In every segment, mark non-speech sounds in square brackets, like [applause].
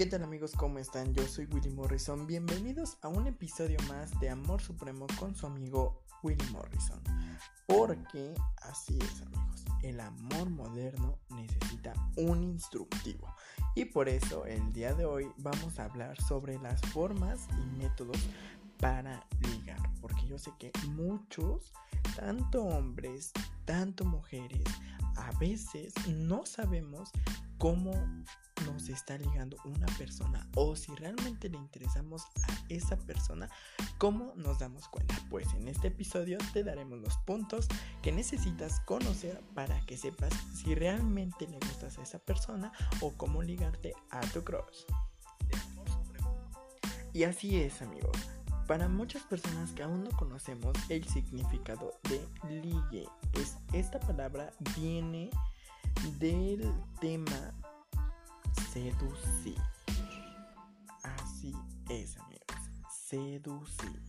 ¿Qué tal amigos? ¿Cómo están? Yo soy Willy Morrison. Bienvenidos a un episodio más de Amor Supremo con su amigo Willy Morrison. Porque así es amigos, el amor moderno necesita un instructivo. Y por eso el día de hoy vamos a hablar sobre las formas y métodos para ligar. Porque yo sé que muchos, tanto hombres, tanto mujeres, a veces no sabemos cómo nos está ligando una persona o si realmente le interesamos a esa persona, ¿cómo nos damos cuenta? Pues en este episodio te daremos los puntos que necesitas conocer para que sepas si realmente le gustas a esa persona o cómo ligarte a tu crush. Y así es, amigos. Para muchas personas que aún no conocemos el significado de ligue, pues esta palabra viene del tema seducir. Así es, amigos. Seducir.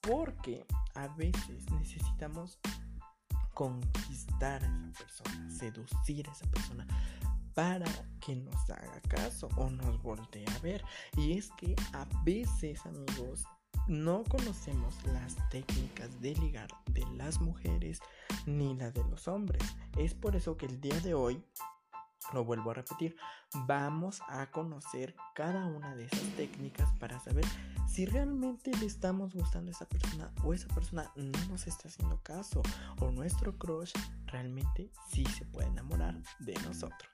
Porque a veces necesitamos conquistar a esa persona, seducir a esa persona para que nos haga caso o nos voltee a ver. Y es que a veces, amigos, no conocemos las técnicas de ligar de las mujeres ni la de los hombres. Es por eso que el día de hoy lo vuelvo a repetir, vamos a conocer cada una de esas técnicas para saber si realmente le estamos gustando a esa persona o esa persona no nos está haciendo caso o nuestro crush realmente sí se puede enamorar de nosotros.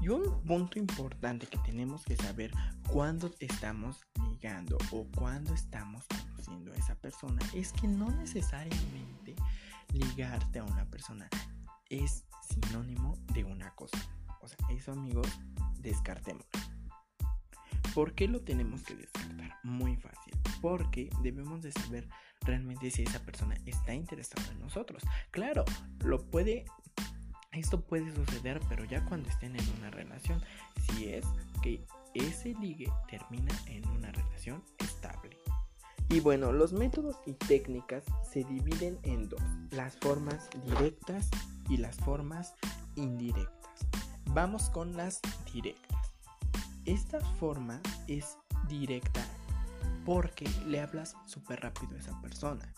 Y un punto importante que tenemos que saber cuando estamos ligando o cuando estamos conociendo a esa persona es que no necesariamente ligarte a una persona es sinónimo de una cosa. O sea, eso amigos, descartémoslo. ¿Por qué lo tenemos que descartar? Muy fácil. Porque debemos de saber realmente si esa persona está interesada en nosotros. Claro, lo puede... Esto puede suceder, pero ya cuando estén en una relación, si es que ese ligue termina en una relación estable. Y bueno, los métodos y técnicas se dividen en dos, las formas directas y las formas indirectas. Vamos con las directas. Esta forma es directa porque le hablas súper rápido a esa persona.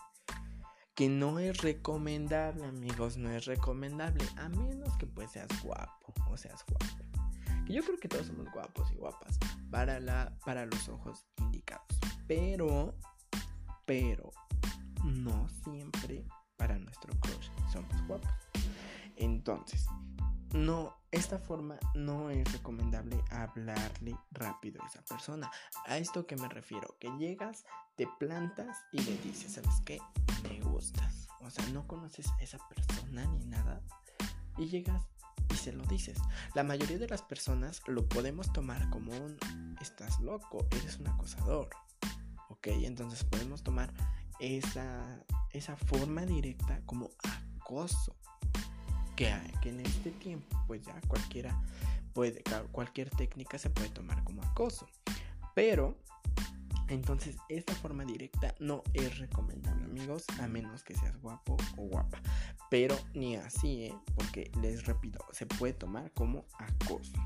Que no es recomendable, amigos, no es recomendable. A menos que pues seas guapo o seas guapo. Que yo creo que todos somos guapos y guapas para, la, para los ojos indicados. Pero, pero, no siempre para nuestro crush somos guapos. Entonces, no, esta forma no es recomendable hablarle rápido a esa persona. A esto que me refiero, que llegas, te plantas y le dices, ¿sabes qué? Me gustas. O sea, no conoces a esa persona ni nada. Y llegas y se lo dices. La mayoría de las personas lo podemos tomar como un, estás loco, eres un acosador. Ok, entonces podemos tomar esa, esa forma directa como acoso que, que en este tiempo pues ya cualquiera puede, cualquier técnica se puede tomar como acoso. Pero entonces esta forma directa no es recomendable amigos a menos que seas guapo o guapa. Pero ni así, ¿eh? porque les repito, se puede tomar como acoso.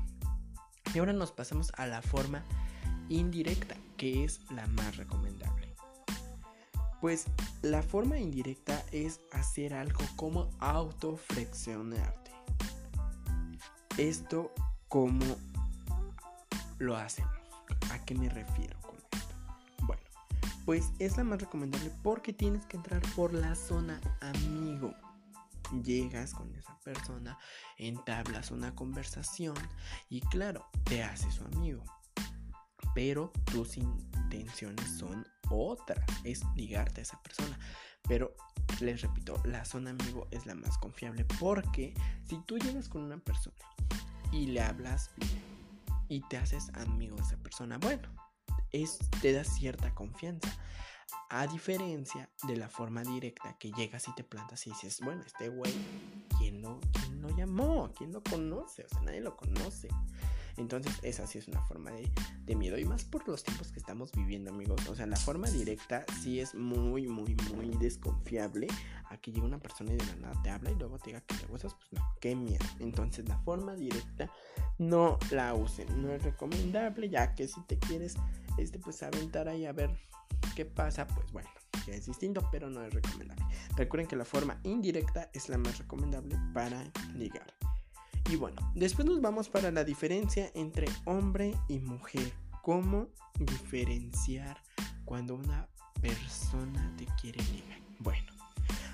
Y ahora nos pasamos a la forma indirecta, que es la más recomendable. Pues la forma indirecta es hacer algo como autoflexionarte. Esto como lo hacemos. ¿A qué me refiero con esto? Bueno, pues es la más recomendable porque tienes que entrar por la zona amigo. Llegas con esa persona, entablas una conversación y claro, te haces su amigo. Pero tus intenciones son otra es ligarte a esa persona. Pero les repito, la zona amigo es la más confiable porque si tú llegas con una persona y le hablas bien y te haces amigo de esa persona, bueno, es, te da cierta confianza. A diferencia de la forma directa que llegas y te plantas y dices, bueno, este güey, ¿quién lo, ¿quién lo llamó? ¿Quién lo conoce? O sea, nadie lo conoce. Entonces esa sí es una forma de, de, miedo y más por los tiempos que estamos viviendo amigos. O sea, la forma directa sí es muy, muy, muy desconfiable. Aquí llega una persona y de la nada te habla y luego te diga que te gustas, pues no, qué miedo. Entonces la forma directa no la usen, no es recomendable ya que si te quieres, este, pues aventar ahí a ver qué pasa, pues bueno ya es distinto, pero no es recomendable. Recuerden que la forma indirecta es la más recomendable para ligar. Y bueno, después nos vamos para la diferencia entre hombre y mujer. ¿Cómo diferenciar cuando una persona te quiere ligar? Bueno,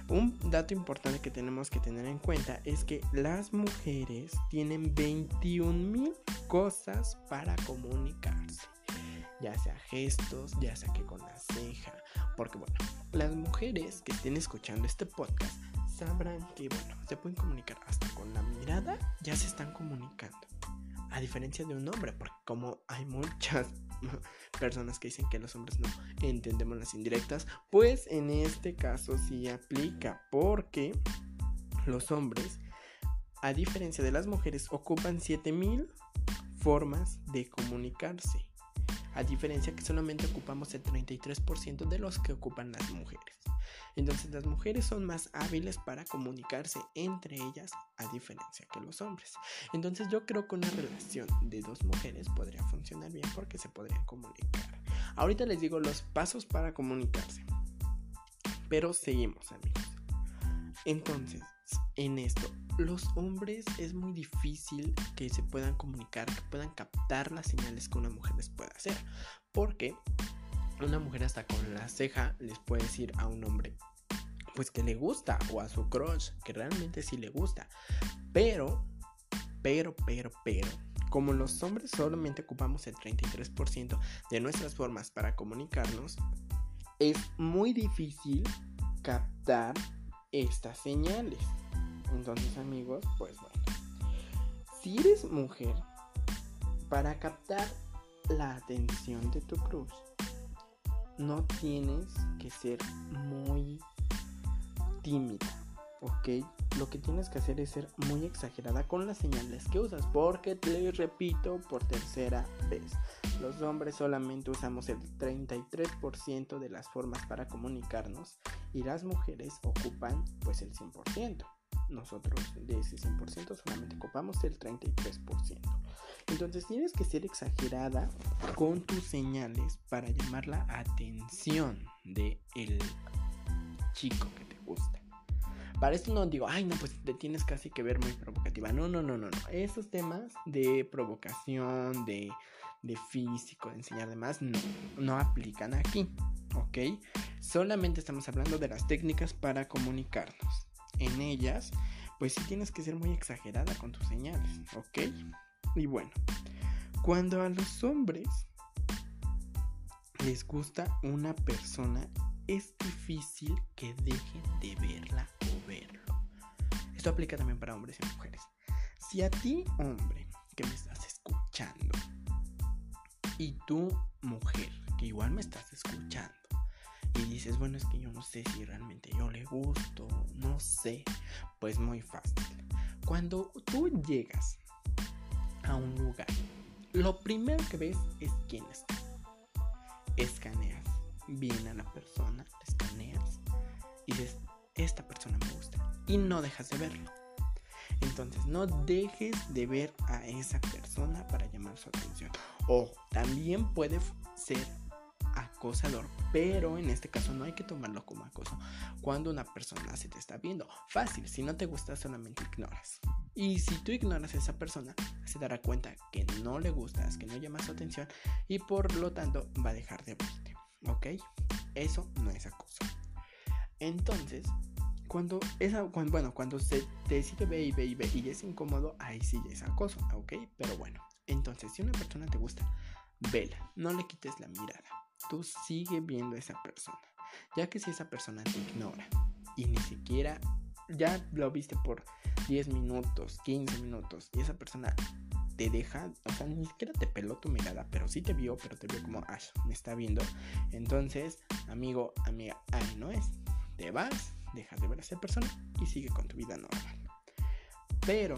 un dato importante que tenemos que tener en cuenta es que las mujeres tienen 21 mil cosas para comunicarse ya sea gestos, ya sea que con la ceja, porque bueno, las mujeres que estén escuchando este podcast sabrán que bueno, se pueden comunicar hasta con la mirada, ya se están comunicando. A diferencia de un hombre, porque como hay muchas [laughs] personas que dicen que los hombres no entendemos las indirectas, pues en este caso sí aplica, porque los hombres, a diferencia de las mujeres, ocupan 7000 formas de comunicarse a diferencia que solamente ocupamos el 33% de los que ocupan las mujeres. Entonces las mujeres son más hábiles para comunicarse entre ellas a diferencia que los hombres. Entonces yo creo que una relación de dos mujeres podría funcionar bien porque se podrían comunicar. Ahorita les digo los pasos para comunicarse. Pero seguimos amigos. Entonces, en esto, los hombres es muy difícil que se puedan comunicar, que puedan captar las señales que una mujer les pueda hacer. Porque una mujer hasta con la ceja les puede decir a un hombre pues que le gusta o a su crush que realmente sí le gusta. Pero, pero, pero, pero, como los hombres solamente ocupamos el 33% de nuestras formas para comunicarnos, es muy difícil captar estas señales. Entonces amigos, pues bueno. Si eres mujer, para captar la atención de tu cruz, no tienes que ser muy tímida, ¿ok? Lo que tienes que hacer es ser muy exagerada con las señales que usas, porque te repito por tercera vez, los hombres solamente usamos el 33% de las formas para comunicarnos y las mujeres ocupan pues el 100% nosotros de ese 100% solamente ocupamos el 33%. Entonces tienes que ser exagerada con tus señales para llamar la atención de el chico que te gusta. Para esto no digo, ay no, pues te tienes casi que ver muy provocativa. No, no, no, no, no. Esos temas de provocación, de, de físico, de enseñar demás, no, no aplican aquí. ¿Ok? Solamente estamos hablando de las técnicas para comunicarnos en ellas, pues sí tienes que ser muy exagerada con tus señales, ¿ok? Y bueno, cuando a los hombres les gusta una persona, es difícil que dejen de verla o verlo. Esto aplica también para hombres y mujeres. Si a ti, hombre, que me estás escuchando, y tú, mujer, que igual me estás escuchando, y dices, bueno, es que yo no sé si realmente yo le gusto, no sé, pues muy fácil. Cuando tú llegas a un lugar, lo primero que ves es quién está. Escaneas bien a la persona, escaneas y dices, esta persona me gusta. Y no dejas de verlo. Entonces no dejes de ver a esa persona para llamar su atención. O también puede ser acosador, pero en este caso no hay que tomarlo como acoso. Cuando una persona se te está viendo, fácil, si no te gusta solamente ignoras. Y si tú ignoras a esa persona, se dará cuenta que no le gustas, que no llamas su atención y por lo tanto va a dejar de verte. ¿Ok? Eso no es acoso. Entonces, cuando esa, cuando, bueno, cuando se te sigue ve y ve y ve y es incómodo, ahí sí es acoso, ¿ok? Pero bueno, entonces si una persona te gusta, vela, no le quites la mirada tú sigue viendo a esa persona. Ya que si esa persona te ignora y ni siquiera ya lo viste por 10 minutos, 15 minutos y esa persona te deja, o sea, ni siquiera te peló tu mirada, pero sí te vio, pero te vio como, Ash, me está viendo. Entonces, amigo, amiga, ahí no es. Te vas, dejas de ver a esa persona y sigue con tu vida normal. Pero,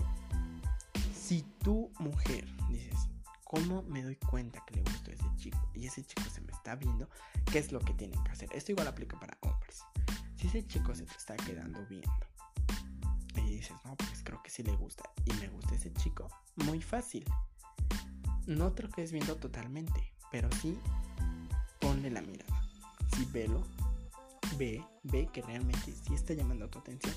Si tú, mujer, dices, ¿cómo me doy cuenta que le gusta a ese chico? Y ese chico se me está viendo, ¿qué es lo que tienen que hacer? Esto igual aplica para hombres. Si ese chico se te está quedando viendo y dices, no, pues creo que sí le gusta y me gusta ese chico, muy fácil. No te lo quedes viendo totalmente, pero sí ponle la mirada. Sí, velo, ve, ve que realmente sí está llamando tu atención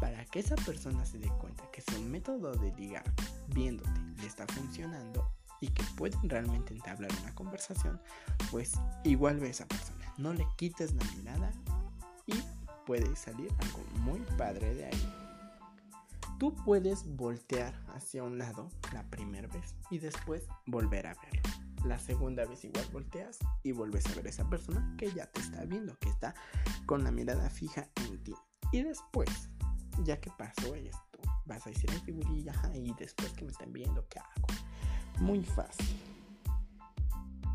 para que esa persona se dé cuenta que su método de ligar viéndote le está funcionando y que pueden realmente entablar una conversación, pues igual ve a esa persona. No le quites la mirada y puede salir algo muy padre de ahí. Tú puedes voltear hacia un lado la primera vez y después volver a verlo. La segunda vez igual volteas y vuelves a ver esa persona que ya te está viendo, que está con la mirada fija en ti. Y después, ya que pasó esto, vas a decir, ay, figurilla, y después que me estén viendo, ¿qué hago? Muy fácil.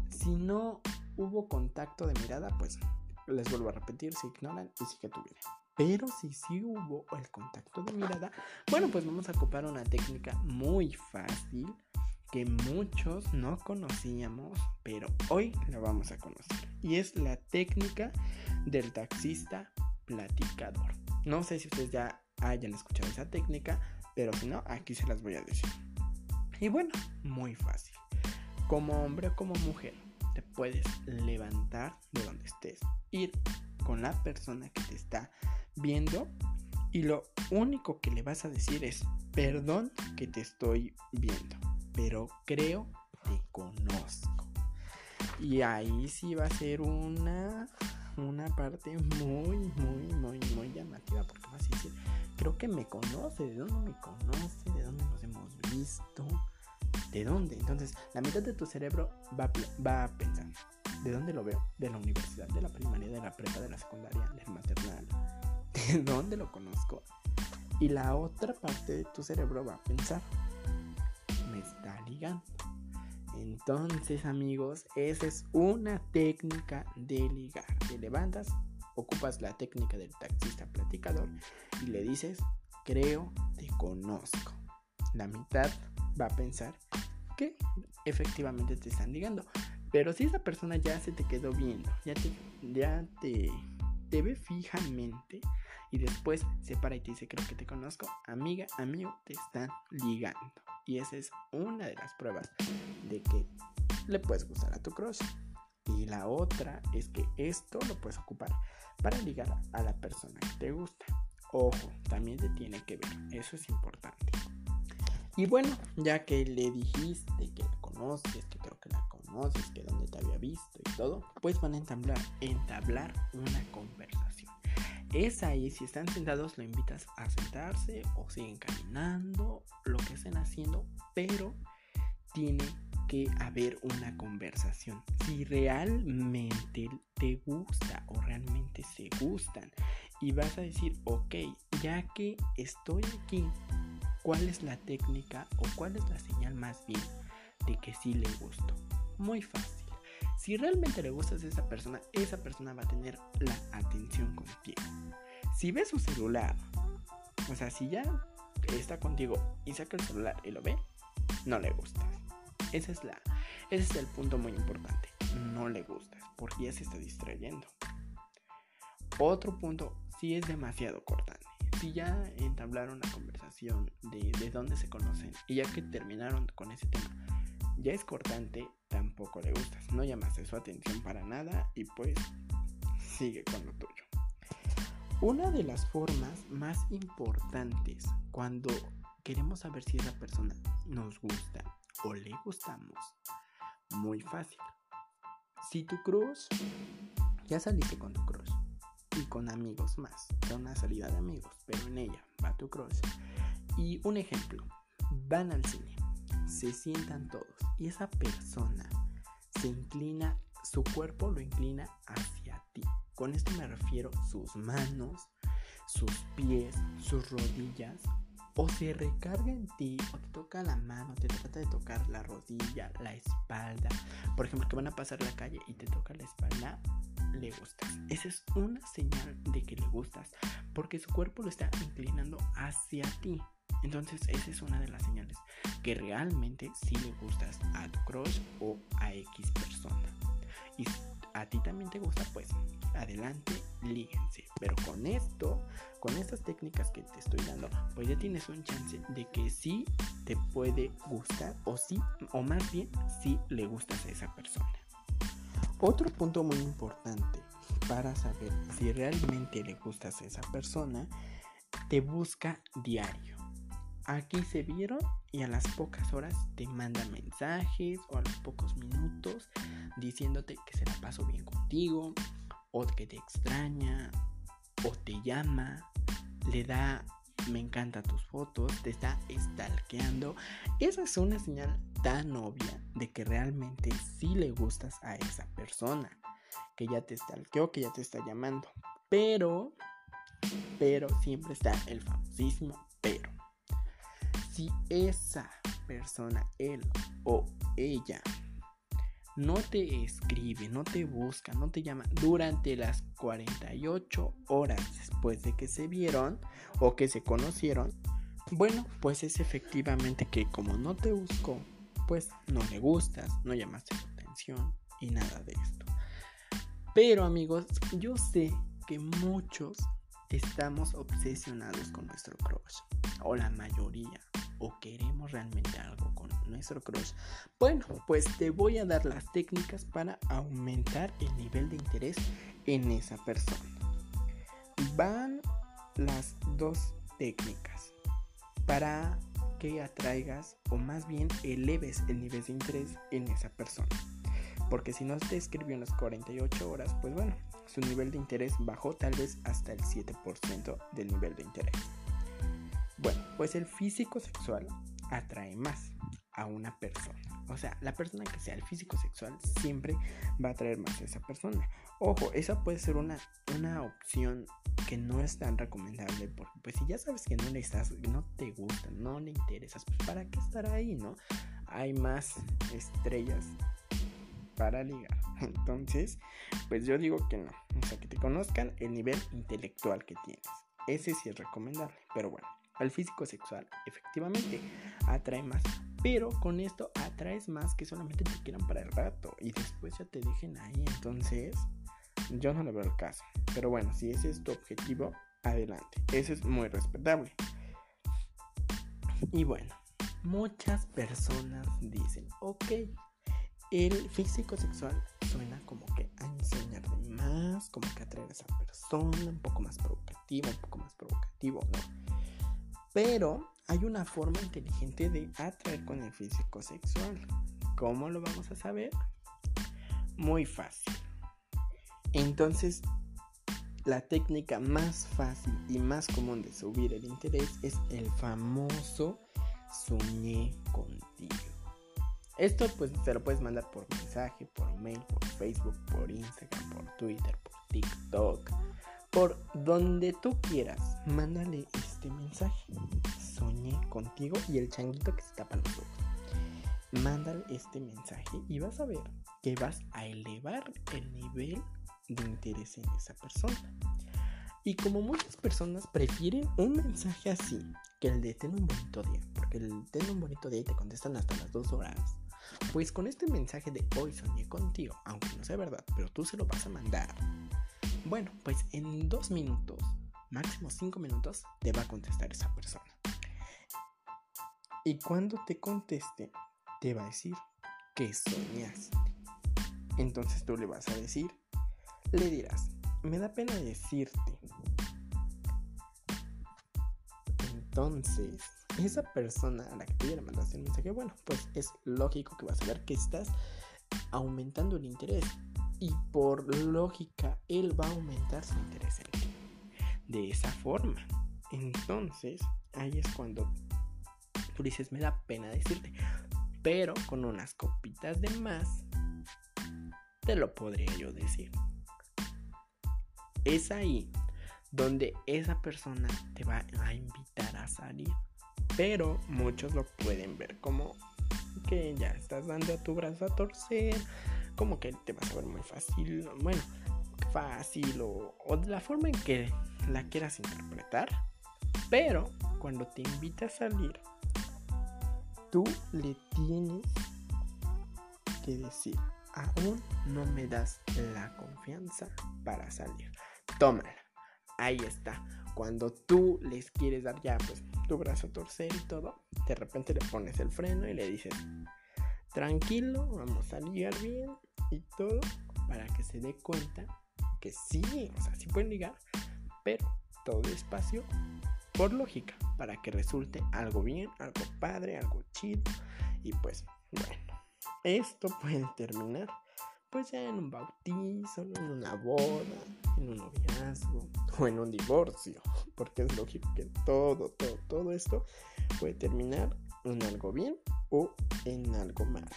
Si no hubo contacto de mirada, pues les vuelvo a repetir, se ignoran y sigue tu vida. Pero si sí hubo el contacto de mirada, bueno, pues vamos a ocupar una técnica muy fácil que muchos no conocíamos, pero hoy la vamos a conocer. Y es la técnica del taxista platicador. No sé si ustedes ya hayan escuchado esa técnica, pero si no, aquí se las voy a decir. Y bueno, muy fácil. Como hombre o como mujer, te puedes levantar de donde estés, ir con la persona que te está viendo y lo único que le vas a decir es, perdón que te estoy viendo, pero creo te conozco. Y ahí sí va a ser una, una parte muy, muy, que me conoce, ¿de dónde me conoce? ¿De dónde nos hemos visto? ¿De dónde? Entonces, la mitad de tu cerebro va, va a pensar, ¿de dónde lo veo? De la universidad, de la primaria, de la prepa, de la secundaria, del maternal, [laughs] ¿de dónde lo conozco? Y la otra parte de tu cerebro va a pensar, me está ligando. Entonces, amigos, esa es una técnica de ligar. Te levantas, ocupas la técnica del taxista platicador y le dices, creo, te conozco. La mitad va a pensar que efectivamente te están ligando. Pero si esa persona ya se te quedó viendo, ya te, ya te, te ve fijamente, y después se para y te dice creo que te conozco, amiga, amigo, te están ligando. Y esa es una de las pruebas de que le puedes gustar a tu crush. Y la otra es que esto lo puedes ocupar para ligar a la persona que te gusta. Ojo, también te tiene que ver, eso es importante. Y bueno, ya que le dijiste que la conoces, que creo que la conoces, que donde te había visto y todo, pues van a entablar, entablar una conversación. Es ahí, si están sentados, lo invitas a sentarse o siguen caminando, lo que estén haciendo, pero tiene que haber una conversación. Si realmente te gusta o realmente se gustan y vas a decir, ok, ya que estoy aquí, ¿cuál es la técnica o cuál es la señal más bien de que sí le gusto? Muy fácil. Si realmente le gustas a esa persona, esa persona va a tener la atención contigo. Si ves su celular, o sea, si ya está contigo y saca el celular y lo ve, no le gustas. Ese es, la, ese es el punto muy importante. No le gustas porque ya se está distrayendo. Otro punto, si es demasiado cortante. Si ya entablaron una conversación de, de dónde se conocen y ya que terminaron con ese tema, ya es cortante, tampoco le gustas. No llamaste su atención para nada y pues sigue con lo tuyo. Una de las formas más importantes cuando queremos saber si esa persona nos gusta o le gustamos, muy fácil. Si tu cruz, ya saliste con tu cruz y con amigos más, es una salida de amigos, pero en ella va tu cruz. Y un ejemplo, van al cine se sientan todos y esa persona se inclina, su cuerpo lo inclina hacia ti. Con esto me refiero sus manos, sus pies, sus rodillas, o se recarga en ti, o te toca la mano, te trata de tocar la rodilla, la espalda. Por ejemplo, que van a pasar la calle y te toca la espalda, le gustas. Esa es una señal de que le gustas, porque su cuerpo lo está inclinando hacia ti. Entonces esa es una de las señales que realmente sí le gustas a tu o a X persona. Y a ti también te gusta, pues adelante, líguense. Pero con esto, con estas técnicas que te estoy dando, pues ya tienes un chance de que sí te puede gustar o sí, o más bien sí le gustas a esa persona. Otro punto muy importante para saber si realmente le gustas a esa persona, te busca diario. Aquí se vieron y a las pocas horas te manda mensajes o a los pocos minutos diciéndote que se la pasó bien contigo, o que te extraña, o te llama, le da me encanta tus fotos, te está stalkeando. Esa es una señal tan obvia de que realmente sí le gustas a esa persona. Que ya te stalkeó, que ya te está llamando. Pero, pero siempre está el famosísimo pero. Si esa persona, él o ella, no te escribe, no te busca, no te llama durante las 48 horas después de que se vieron o que se conocieron, bueno, pues es efectivamente que como no te buscó, pues no le gustas, no llamaste su atención y nada de esto. Pero amigos, yo sé que muchos estamos obsesionados con nuestro crush, o la mayoría, o queremos realmente algo con nuestro crush, bueno, pues te voy a dar las técnicas para aumentar el nivel de interés en esa persona. Van las dos técnicas para que atraigas o más bien eleves el nivel de interés en esa persona. Porque si no te escribió en las 48 horas, pues bueno, su nivel de interés bajó tal vez hasta el 7% del nivel de interés. Bueno, pues el físico sexual atrae más a una persona. O sea, la persona que sea el físico sexual siempre va a atraer más a esa persona. Ojo, esa puede ser una, una opción que no es tan recomendable porque pues si ya sabes que no le estás, no te gusta, no le interesas, pues para qué estar ahí, ¿no? Hay más estrellas para ligar. [laughs] Entonces, pues yo digo que no. O sea, que te conozcan el nivel intelectual que tienes. Ese sí es recomendable, pero bueno. El físico sexual efectivamente atrae más, pero con esto atraes más que solamente te quieran para el rato y después ya te dejen ahí. Entonces, yo no le veo el caso. Pero bueno, si ese es tu objetivo, adelante. Eso es muy respetable. Y bueno, muchas personas dicen, ok, el físico sexual suena como que a enseñar de más, como que atraer a esa persona, un poco más provocativo, un poco más provocativo, ¿no? Pero hay una forma inteligente de atraer con el físico sexual. ¿Cómo lo vamos a saber? Muy fácil. Entonces, la técnica más fácil y más común de subir el interés es el famoso soñé contigo. Esto pues se lo puedes mandar por mensaje, por mail, por Facebook, por Instagram, por Twitter, por TikTok, por donde tú quieras. Mándale este mensaje. Soñé contigo y el changuito que se tapa los ojos. Mándale este mensaje y vas a ver que vas a elevar el nivel de interés en esa persona. Y como muchas personas prefieren un mensaje así que el de ten un bonito día, porque el ten un bonito día y te contestan hasta las dos horas. Pues con este mensaje de hoy soñé contigo, aunque no sea verdad, pero tú se lo vas a mandar. Bueno, pues en dos minutos máximo 5 minutos, te va a contestar esa persona. Y cuando te conteste, te va a decir que soñaste. Entonces tú le vas a decir, le dirás, me da pena decirte. Entonces, esa persona a la que tú le mandaste el mensaje, bueno, pues es lógico que vas a ver que estás aumentando el interés. Y por lógica, él va a aumentar su interés en ti de esa forma. Entonces, ahí es cuando tú dices, me da pena decirte, pero con unas copitas de más, te lo podría yo decir. Es ahí donde esa persona te va a invitar a salir. Pero muchos lo pueden ver como que ya estás dando a tu brazo a torcer, como que te vas a ver muy fácil, bueno, fácil o, de la forma en que la quieras interpretar, pero cuando te invita a salir, tú le tienes que decir, aún no me das la confianza para salir. Tómala. Ahí está. Cuando tú les quieres dar ya, pues, tu brazo a torcer y todo, de repente le pones el freno y le dices, tranquilo, vamos a ligar bien y todo, para que se dé cuenta que sí, o sea, sí pueden ligar, pero todo despacio, por lógica, para que resulte algo bien, algo padre, algo chido, y pues, bueno, esto puede terminar pues ya en un bautizo, en una boda, en un noviazgo o en un divorcio, porque es lógico que todo, todo, todo esto puede terminar en algo bien o en algo mal.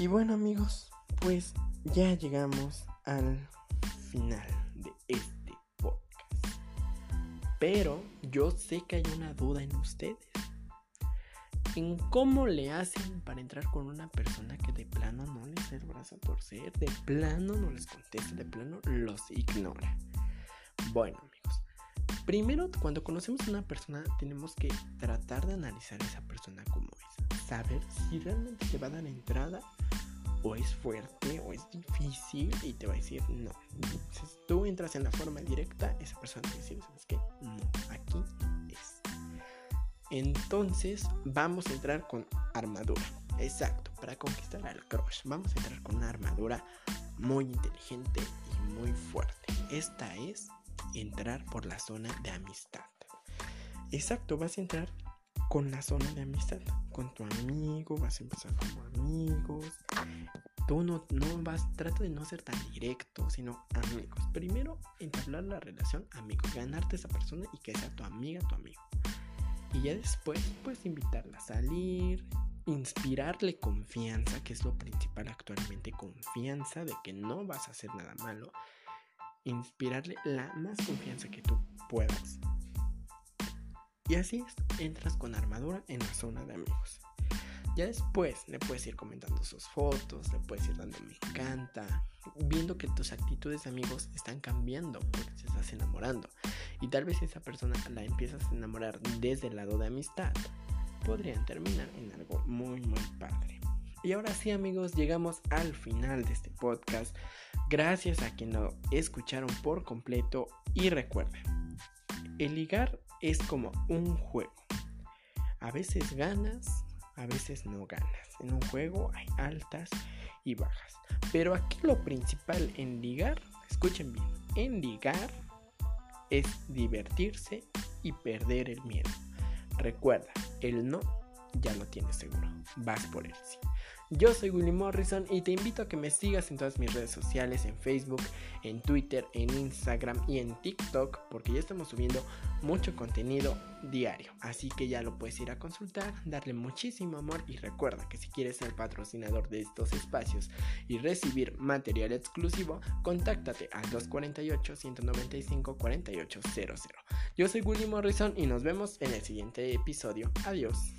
Y bueno amigos, pues ya llegamos al final de este podcast. Pero yo sé que hay una duda en ustedes en cómo le hacen para entrar con una persona que de plano no les el brazo a torcer, de plano no les contesta, de plano los ignora. Bueno amigos, primero cuando conocemos a una persona tenemos que tratar de analizar a esa persona como es, saber si realmente te va a dar entrada o es fuerte o es difícil y te va a decir no. Si tú entras en la forma directa, esa persona te decir, ¿sabes qué? No, aquí entonces vamos a entrar con armadura. Exacto, para conquistar al crush. Vamos a entrar con una armadura muy inteligente y muy fuerte. Esta es entrar por la zona de amistad. Exacto, vas a entrar con la zona de amistad. Con tu amigo, vas a empezar como amigos. Tú no, no vas, trata de no ser tan directo, sino amigos. Primero, entablar la relación amigos, ganarte a esa persona y que sea tu amiga, tu amigo. Y ya después, pues invitarla a salir, inspirarle confianza, que es lo principal actualmente, confianza de que no vas a hacer nada malo. Inspirarle la más confianza que tú puedas. Y así entras con armadura en la zona de amigos. Ya después le puedes ir comentando sus fotos, le puedes ir dando me encanta, viendo que tus actitudes de amigos están cambiando porque te estás enamorando. Y tal vez esa persona la empiezas a enamorar desde el lado de amistad. Podrían terminar en algo muy muy padre. Y ahora sí amigos, llegamos al final de este podcast. Gracias a quien lo escucharon por completo y recuerden, el ligar es como un juego. A veces ganas, a veces no ganas. En un juego hay altas y bajas. Pero aquí lo principal en ligar, escuchen bien, en ligar es divertirse y perder el miedo. Recuerda, el no ya lo tienes seguro. Vas por él, sí. Yo soy Willy Morrison y te invito a que me sigas en todas mis redes sociales, en Facebook, en Twitter, en Instagram y en TikTok, porque ya estamos subiendo mucho contenido diario. Así que ya lo puedes ir a consultar, darle muchísimo amor y recuerda que si quieres ser patrocinador de estos espacios y recibir material exclusivo, contáctate al 248-195-4800. Yo soy Willy Morrison y nos vemos en el siguiente episodio. Adiós.